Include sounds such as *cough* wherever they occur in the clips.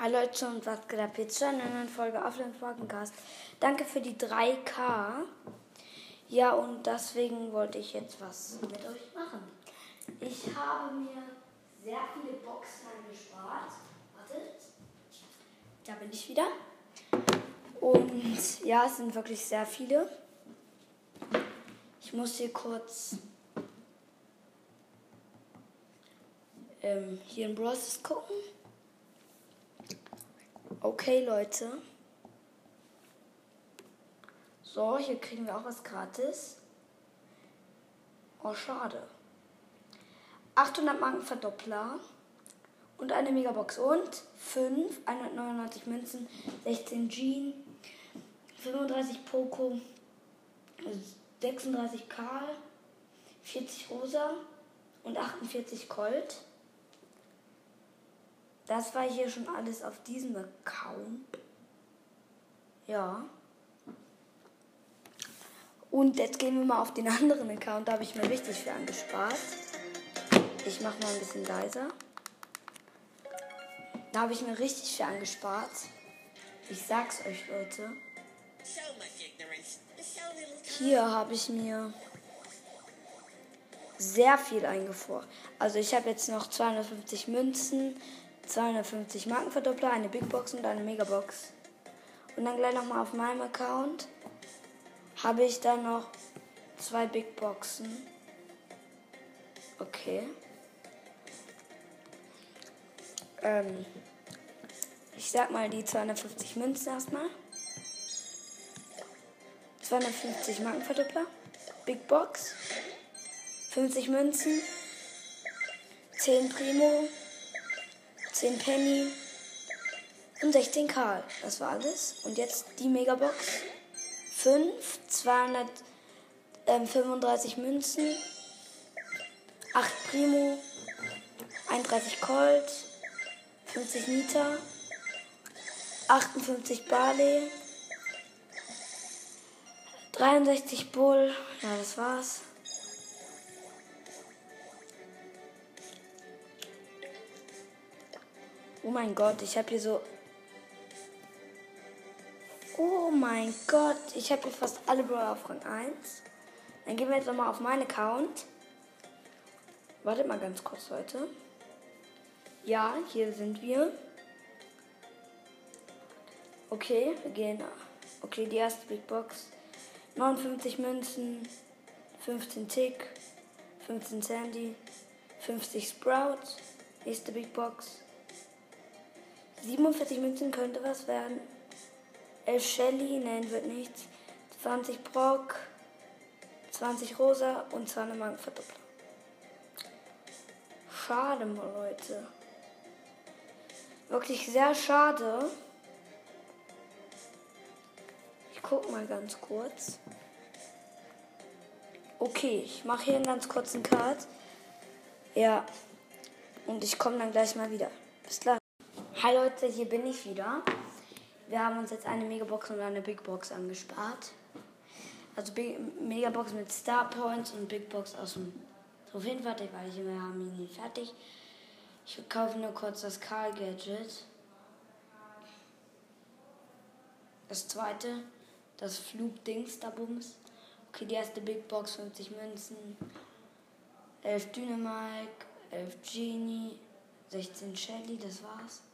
Hi Leute und was geht ab jetzt zu einer neuen Folge Offline Podcast. Danke für die 3K. Ja, und deswegen wollte ich jetzt was mit euch machen. Ich habe mir sehr viele Boxen angespart. Wartet. Da bin ich wieder. Und ja, es sind wirklich sehr viele. Ich muss hier kurz ähm, hier in Bros gucken. Okay, Leute. So, hier kriegen wir auch was gratis. Oh, schade. 800 Marken Verdoppler und eine Megabox und 5, 199 Münzen, 16 Jean, 35 Poco, 36 Karl, 40 Rosa und 48 Colt. Das war hier schon alles auf diesem Account. Ja. Und jetzt gehen wir mal auf den *laughs* anderen Account. Da habe ich mir richtig viel angespart. Ich mache mal ein bisschen leiser. Da habe ich mir richtig viel angespart. Ich sag's euch, Leute. Hier habe ich mir sehr viel eingefroren. Also ich habe jetzt noch 250 Münzen, 250 Markenverdoppler, eine Big Box und eine Megabox. Und dann gleich nochmal auf meinem Account habe ich dann noch zwei Big Boxen. Okay. Ähm, ich sag mal die 250 Münzen erstmal. 250 Markenverdoppler. Big Box. 50 Münzen. 10 Primo. 10 Penny und 16 Karl. Das war alles. Und jetzt die Megabox. 5, 235 Münzen, 8 Primo, 31 Colt, 50 Nita, 58 Barley, 63 Bull. Ja, das war's. Oh mein Gott, ich habe hier so. Oh mein Gott, ich habe hier fast alle Brawler auf Rang 1. Dann gehen wir jetzt nochmal auf meinen Account. Wartet mal ganz kurz, Leute. Ja, hier sind wir. Okay, wir gehen. Okay, die erste Big Box. 59 Münzen, 15 Tick, 15 Sandy, 50 Sprout. Nächste Big Box. 47 Münzen könnte was werden. 11 Shelly, nein, wird nichts. 20 Brock, 20 Rosa und 2 Markenverdoppler. Schade, mal, Leute. Wirklich sehr schade. Ich guck mal ganz kurz. Okay, ich mache hier einen ganz kurzen Cut. Ja. Und ich komme dann gleich mal wieder. Bis gleich. Hi Leute, hier bin ich wieder. Wir haben uns jetzt eine Megabox und eine Big Box angespart. Also Big, Megabox mit Star Points und Big Box aus dem Trophäenfertig, weil ich immer haben ihn fertig. Ich kaufe nur kurz das Karl Gadget. Das zweite, das Flugdings da Bums. Okay, die erste Big Box 50 Münzen, 11 Dynamike, 11 Genie, 16 Shelly, das war's.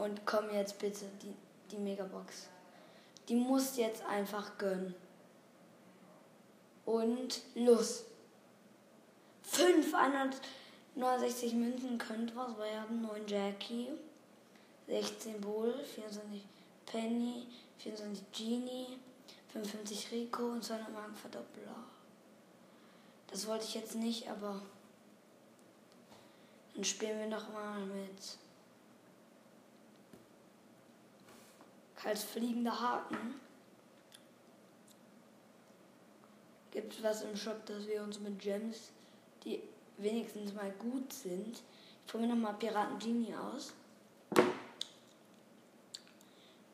Und komm jetzt bitte, die, die Megabox. Die muss jetzt einfach gönnen. Und los. 569 Münzen könnte was werden. 9 Jackie. 16 Bull. 24 Penny. 24 Genie. 55 Rico und 200 Marken Verdoppler. Das wollte ich jetzt nicht, aber dann spielen wir nochmal mit als fliegender Haken. Gibt es was im Shop, dass wir uns mit Gems, die wenigstens mal gut sind. Ich probiere nochmal Piraten Genie aus.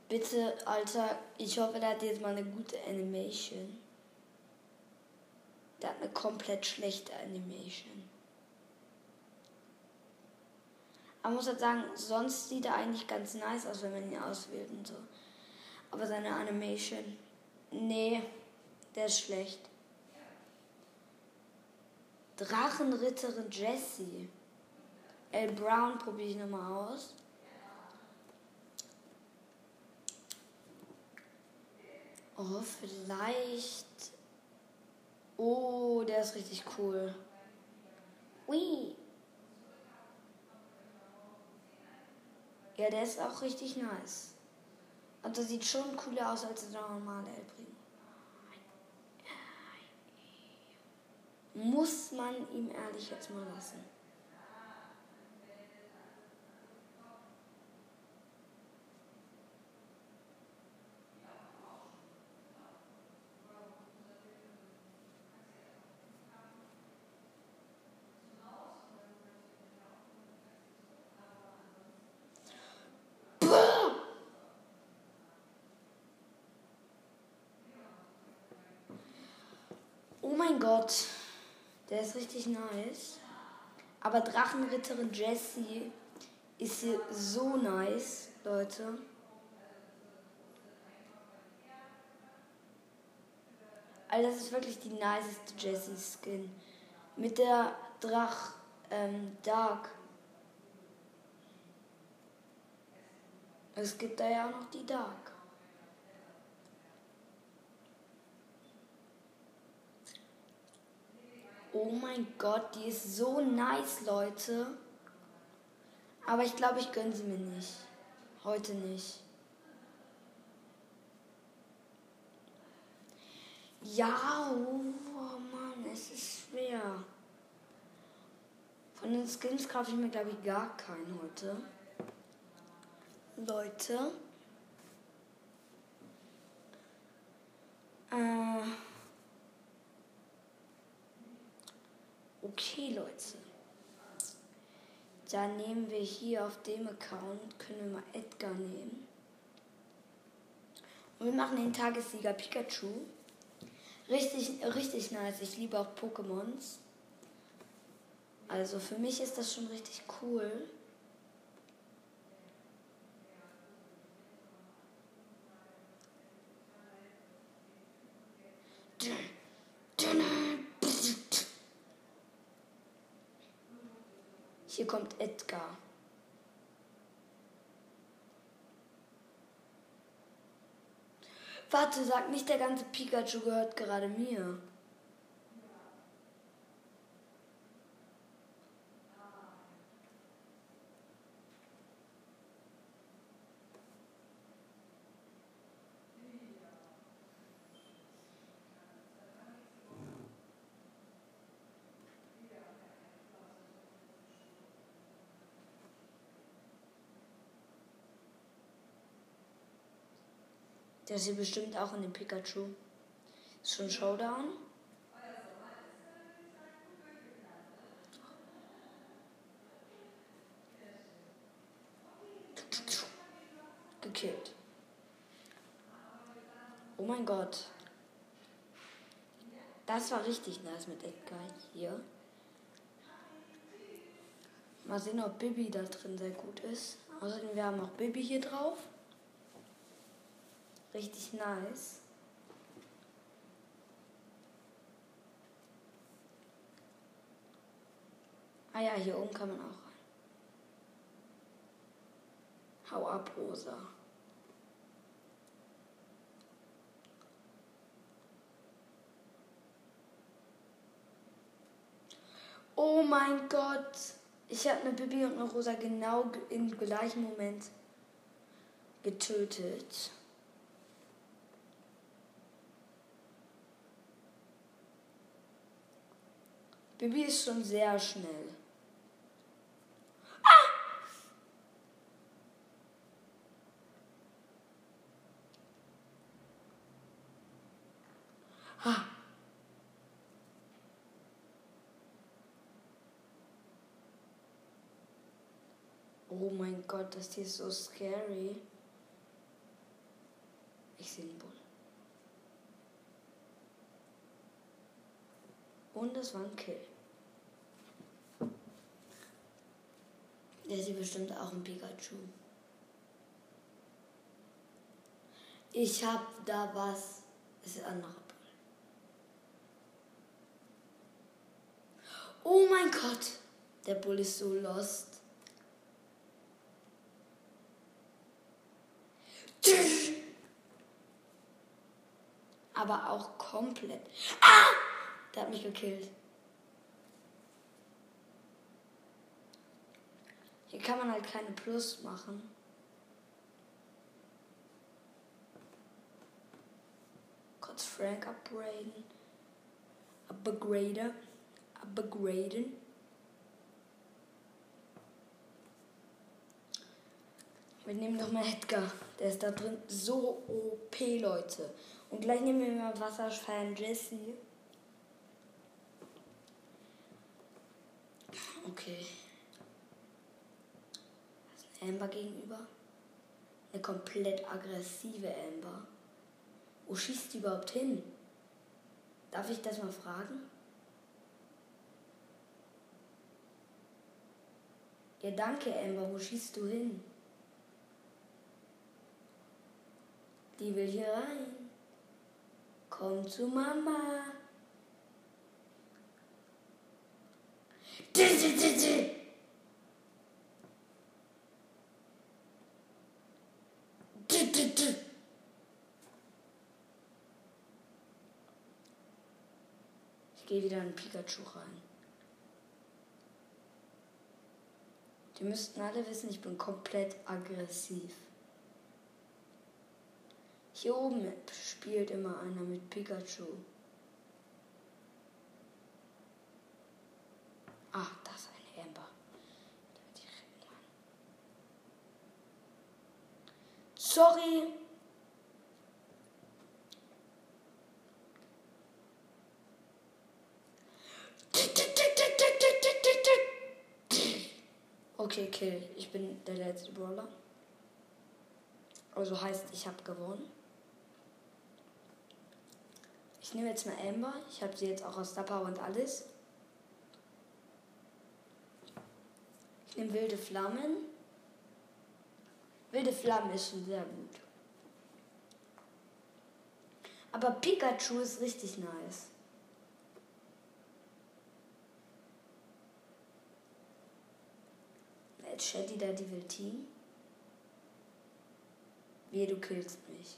Bitte, Alter, ich hoffe, der hat jetzt mal eine gute Animation. Der hat eine komplett schlechte Animation. Aber man muss halt sagen, sonst sieht er eigentlich ganz nice aus, wenn man ihn auswählt und so. Aber seine Animation, nee, der ist schlecht. Drachenritterin Jessie. L. Brown probiere ich nochmal aus. Oh, vielleicht. Oh, der ist richtig cool. Ui. Ja, der ist auch richtig nice. Und das sieht schon cooler aus als der normale El Primo. Muss man ihm ehrlich jetzt mal lassen. Oh mein Gott, der ist richtig nice. Aber Drachenritterin Jessie ist hier so nice, Leute. Also das ist wirklich die niceste Jessie-Skin. Mit der Drach ähm, Dark. Es gibt da ja auch noch die Dark. Oh mein Gott, die ist so nice, Leute. Aber ich glaube, ich gönne sie mir nicht. Heute nicht. Ja, oh Mann, es ist schwer. Von den Skins kaufe ich mir, glaube ich, gar keinen heute. Leute. Äh. Okay, Leute. Dann nehmen wir hier auf dem Account, können wir mal Edgar nehmen. Und wir machen den Tagessieger Pikachu. Richtig, richtig nice. Ich liebe auch Pokémons. Also für mich ist das schon richtig cool. Hier kommt Edgar. Warte, sag nicht, der ganze Pikachu gehört gerade mir. Der ist hier bestimmt auch in dem Pikachu. Ist schon Showdown. Gekillt. Oh mein Gott. Das war richtig nice mit Edgar hier. Mal sehen, ob Bibi da drin sehr gut ist. Außerdem, wir haben auch Bibi hier drauf. Richtig nice. Ah ja, hier oben kann man auch rein. Hau ab, Rosa. Oh mein Gott. Ich habe eine Bibi und eine Rosa genau im gleichen Moment getötet. Bibi ist schon sehr schnell. Ah! Ah. Oh mein Gott, das hier ist so scary. Ich sehe einen Bull. Und es war ein Kill. Der hier bestimmt auch ein Pikachu. Ich hab da was. Es ist ein anderer Bull. Oh mein Gott. Der Bull ist so lost. Aber auch komplett. Ah! Der hat mich gekillt. Hier kann man halt keine Plus machen. Kurz Frank upgraden. Upgrader. Upgraden. Wir nehmen doch mal Edgar. Der ist da drin so OP, Leute. Und gleich nehmen wir mal Wasserfan Jesse. Okay. Amber gegenüber. Eine komplett aggressive Amber. Wo schießt die überhaupt hin? Darf ich das mal fragen? Ja, danke, Amber. Wo schießt du hin? Die will hier rein. Komm zu Mama. Ich gehe wieder in Pikachu rein. Die müssten alle wissen, ich bin komplett aggressiv. Hier oben spielt immer einer mit Pikachu. Ah, da ist ein Amber. Sorry. Okay, Kill. Ich bin der letzte Brawler. Also heißt, ich habe gewonnen. Ich nehme jetzt mal Amber. Ich habe sie jetzt auch aus Star und alles. Ich nehme wilde Flammen. Wilde Flammen ist schon sehr gut. Aber Pikachu ist richtig nice. Jetzt Shetty da die will Team. Wie du killst mich.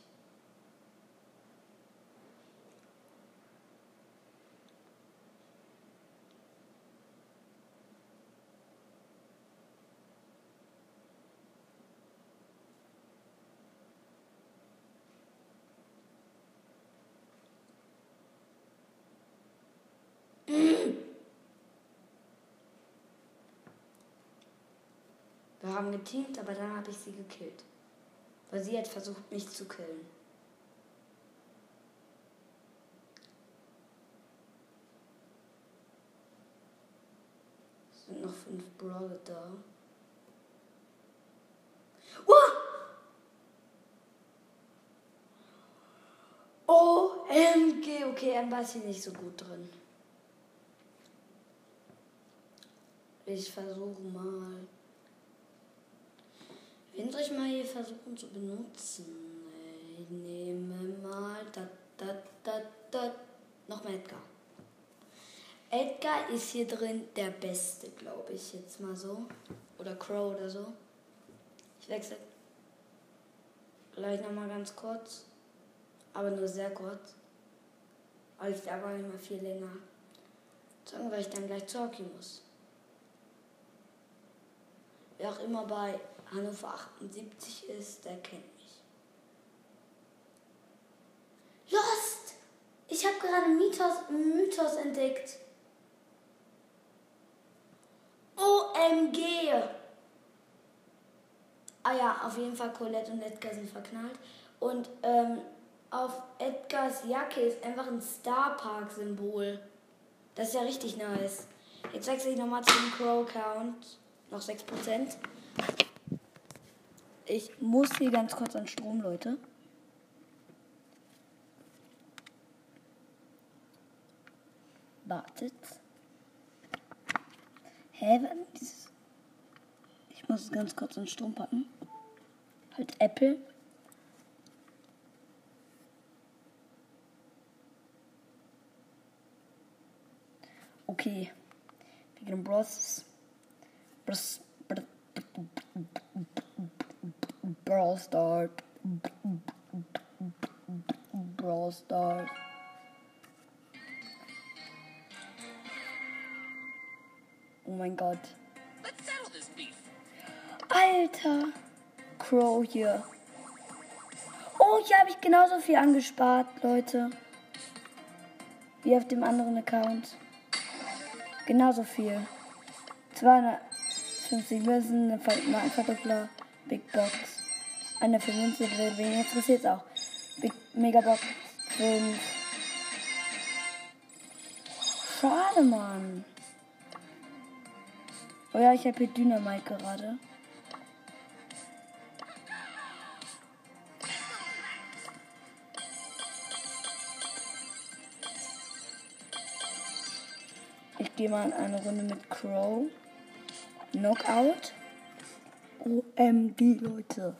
Wir haben geteamt, aber dann habe ich sie gekillt. Weil sie hat versucht, mich zu killen. Es sind noch fünf Brawler da. OMG, okay, er war hier nicht so gut drin. Ich versuche mal. Wen soll ich mal hier versuchen zu benutzen? Ich nehme mal da, da, da, da. Nochmal Edgar. Edgar ist hier drin der Beste, glaube ich, jetzt mal so. Oder Crow oder so. Ich wechsle gleich nochmal ganz kurz. Aber nur sehr kurz. Weil ich aber nicht mehr viel länger sagen, weil ich dann gleich zu Hockey muss. Wer auch immer bei Hannover 78 ist, der kennt mich. Lost! Ich habe gerade Mythos, Mythos entdeckt. OMG! Ah ja, auf jeden Fall Colette und Edgar sind verknallt. Und ähm, auf Edgars Jacke ist einfach ein Star Park Symbol. Das ist ja richtig nice. Jetzt wechsle ich nochmal zum Crow Count. Noch 6%. Ich muss hier ganz kurz an Strom, Leute. Wartet. Hä, dieses. Ich muss es ganz kurz den Strom packen. Halt Apple. Okay. Wir gehen Bros. Bros. Brawl Stars. Brawl Stars. Oh mein Gott. Alter. Crow hier. Oh, hier habe ich genauso viel angespart, Leute. Wie auf dem anderen Account. Genauso viel. 250 Münzen, ein Verdoppler, Big Box. Eine für Münze, wen interessiert auch. Big Megabox 5. Schade, Mann. Oh ja, ich habe hier Dynamite gerade. Ich gehe mal in eine Runde mit Crow. Knockout. OMG, Leute.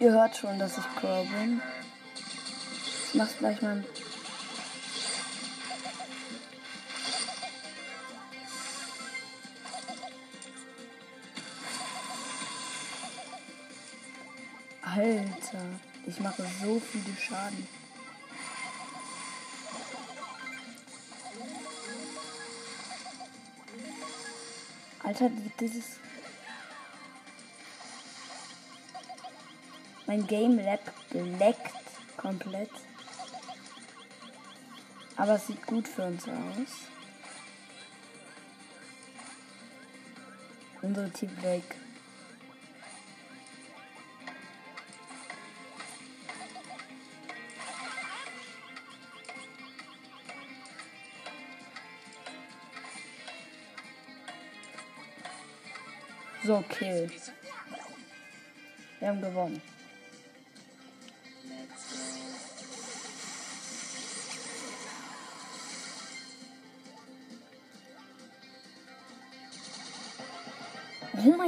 Ihr hört schon, dass ich Crow bin. Ich mach's gleich mal. Alter, ich mache so viele Schaden. Alter, dieses. Mein Game Lab leckt komplett. Aber es sieht gut für uns aus. Unsere Team weg. So, Kill. Wir haben gewonnen.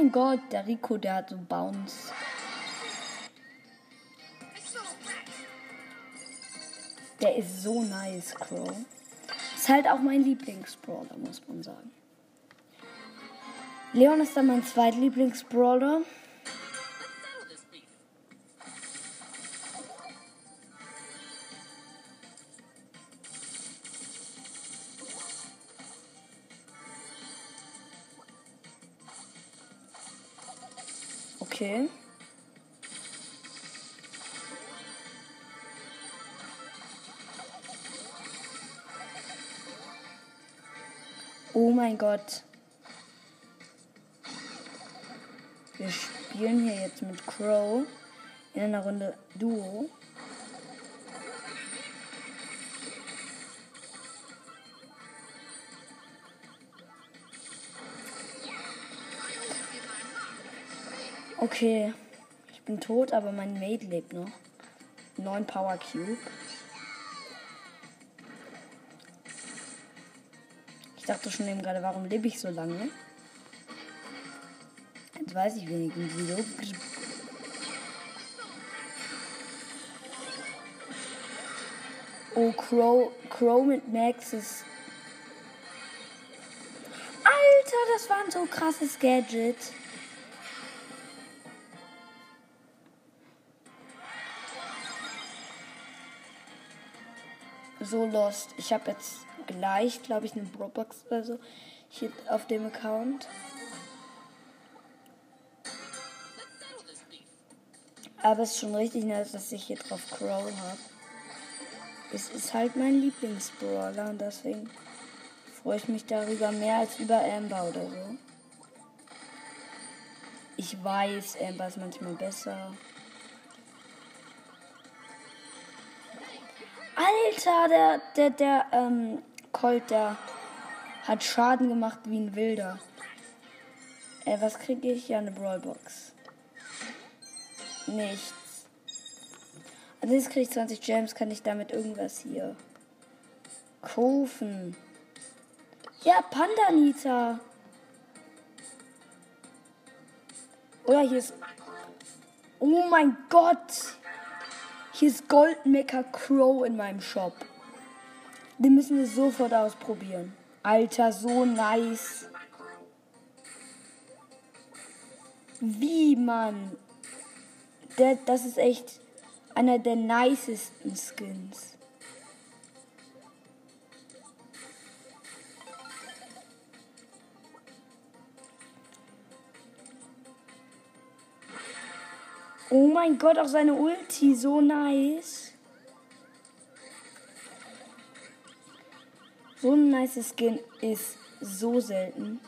Mein Gott, der Rico, der hat so Bounce. Der ist so nice, Crow. Ist halt auch mein Lieblingsbrawler, muss man sagen. Leon ist dann mein zweitlieblingsbrawler. Okay. Oh mein Gott. Wir spielen hier jetzt mit Crow in einer Runde Duo. Okay, ich bin tot, aber mein Mate lebt noch. 9 Power Cube. Ich dachte schon eben gerade, warum lebe ich so lange? Jetzt weiß ich wenigstens wieso. Oh, Crow, Crow mit Max ist. Alter, das war ein so krasses Gadget. So lost. Ich habe jetzt gleich, glaube ich, eine Brobox oder so hier auf dem Account. Aber es ist schon richtig nice, dass ich hier drauf Crow habe. Es ist halt mein Lieblingsbrawler und deswegen freue ich mich darüber mehr als über Amber oder so. Ich weiß, Amber ist manchmal besser. Alter, der, der, der, ähm, Colt, der hat Schaden gemacht wie ein Wilder. Äh, was kriege ich? Ja, eine Brawlbox nichts. Also jetzt kriege ich 20 Gems, kann ich damit irgendwas hier kaufen. Ja, Panda Nita. Oder hier ist. Oh mein Gott! Hier ist Gold Mecha Crow in meinem Shop. Den müssen wir sofort ausprobieren. Alter, so nice. Wie, Mann? Der, das ist echt einer der nicesten Skins. Oh mein Gott, auch seine Ulti, so nice. So ein nice Skin ist so selten.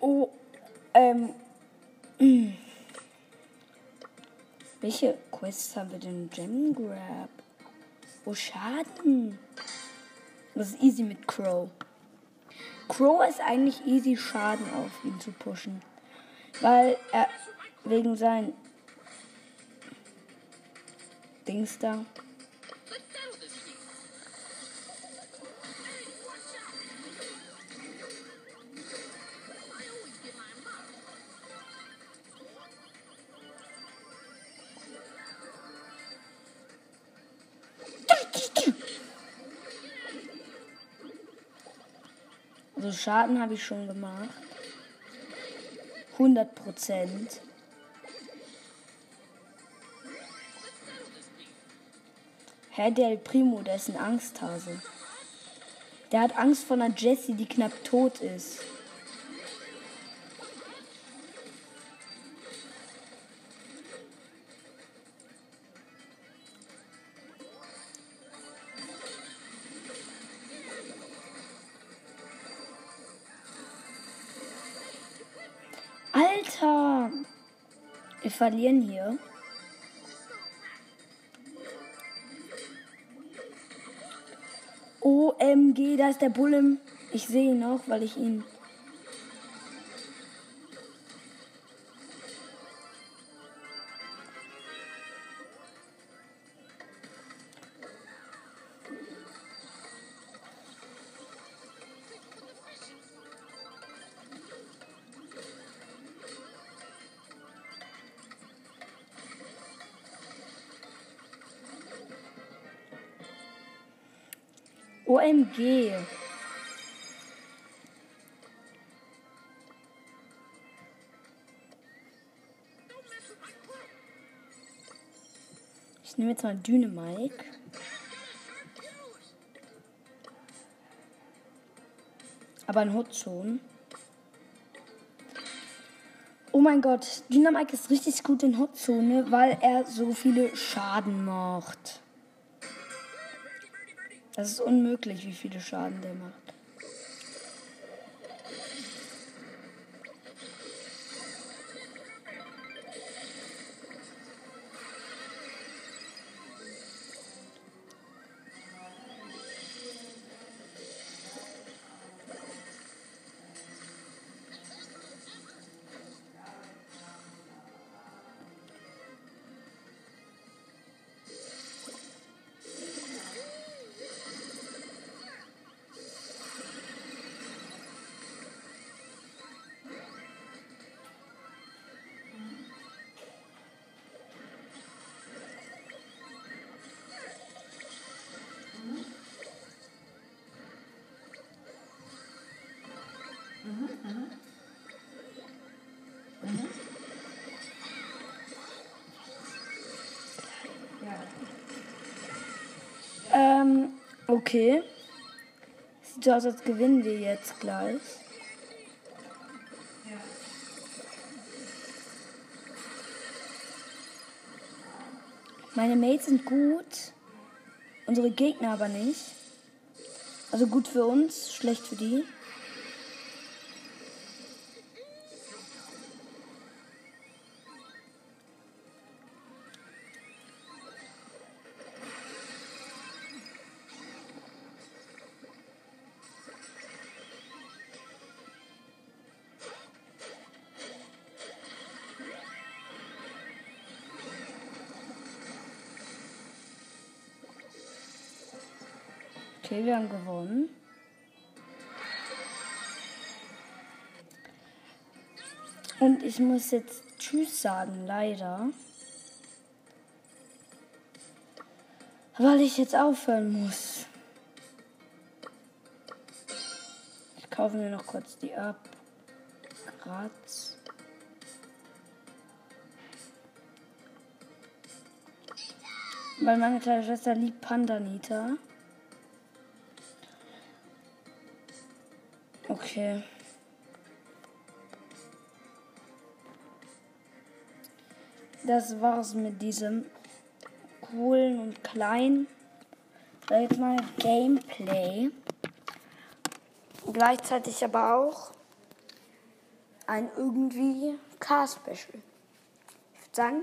Oh, ähm. Mh. Welche Quests haben wir denn? Gem Grab. Oh, Schaden. Das ist easy mit Crow. Crow ist eigentlich easy, Schaden auf ihn zu pushen. Weil er wegen seinen Dings da. Schaden habe ich schon gemacht. 100 Prozent. Herr Del Primo, der ist ein Angsthase. Der hat Angst vor einer Jessie, die knapp tot ist. Wir verlieren hier. OMG, da ist der Bulle. Ich sehe ihn noch, weil ich ihn. OMG. Ich nehme jetzt mal Dynamike. Aber ein Hotzone. Oh mein Gott, Dynamike ist richtig gut in Hotzone, weil er so viele Schaden macht. Das ist unmöglich, wie viele Schaden der macht. Okay. Sieht so aus, als gewinnen wir jetzt gleich. Meine Mates sind gut, unsere Gegner aber nicht. Also gut für uns, schlecht für die. Okay, wir haben gewonnen. Und ich muss jetzt Tschüss sagen, leider. Weil ich jetzt aufhören muss. Ich kaufe mir noch kurz die ab. Graz. Weil meine kleine Schwester liebt Pandanita. Okay. Das war's mit diesem coolen und kleinen, sag mal, Gameplay. Gleichzeitig aber auch ein irgendwie Car-Special. Ich würde sagen,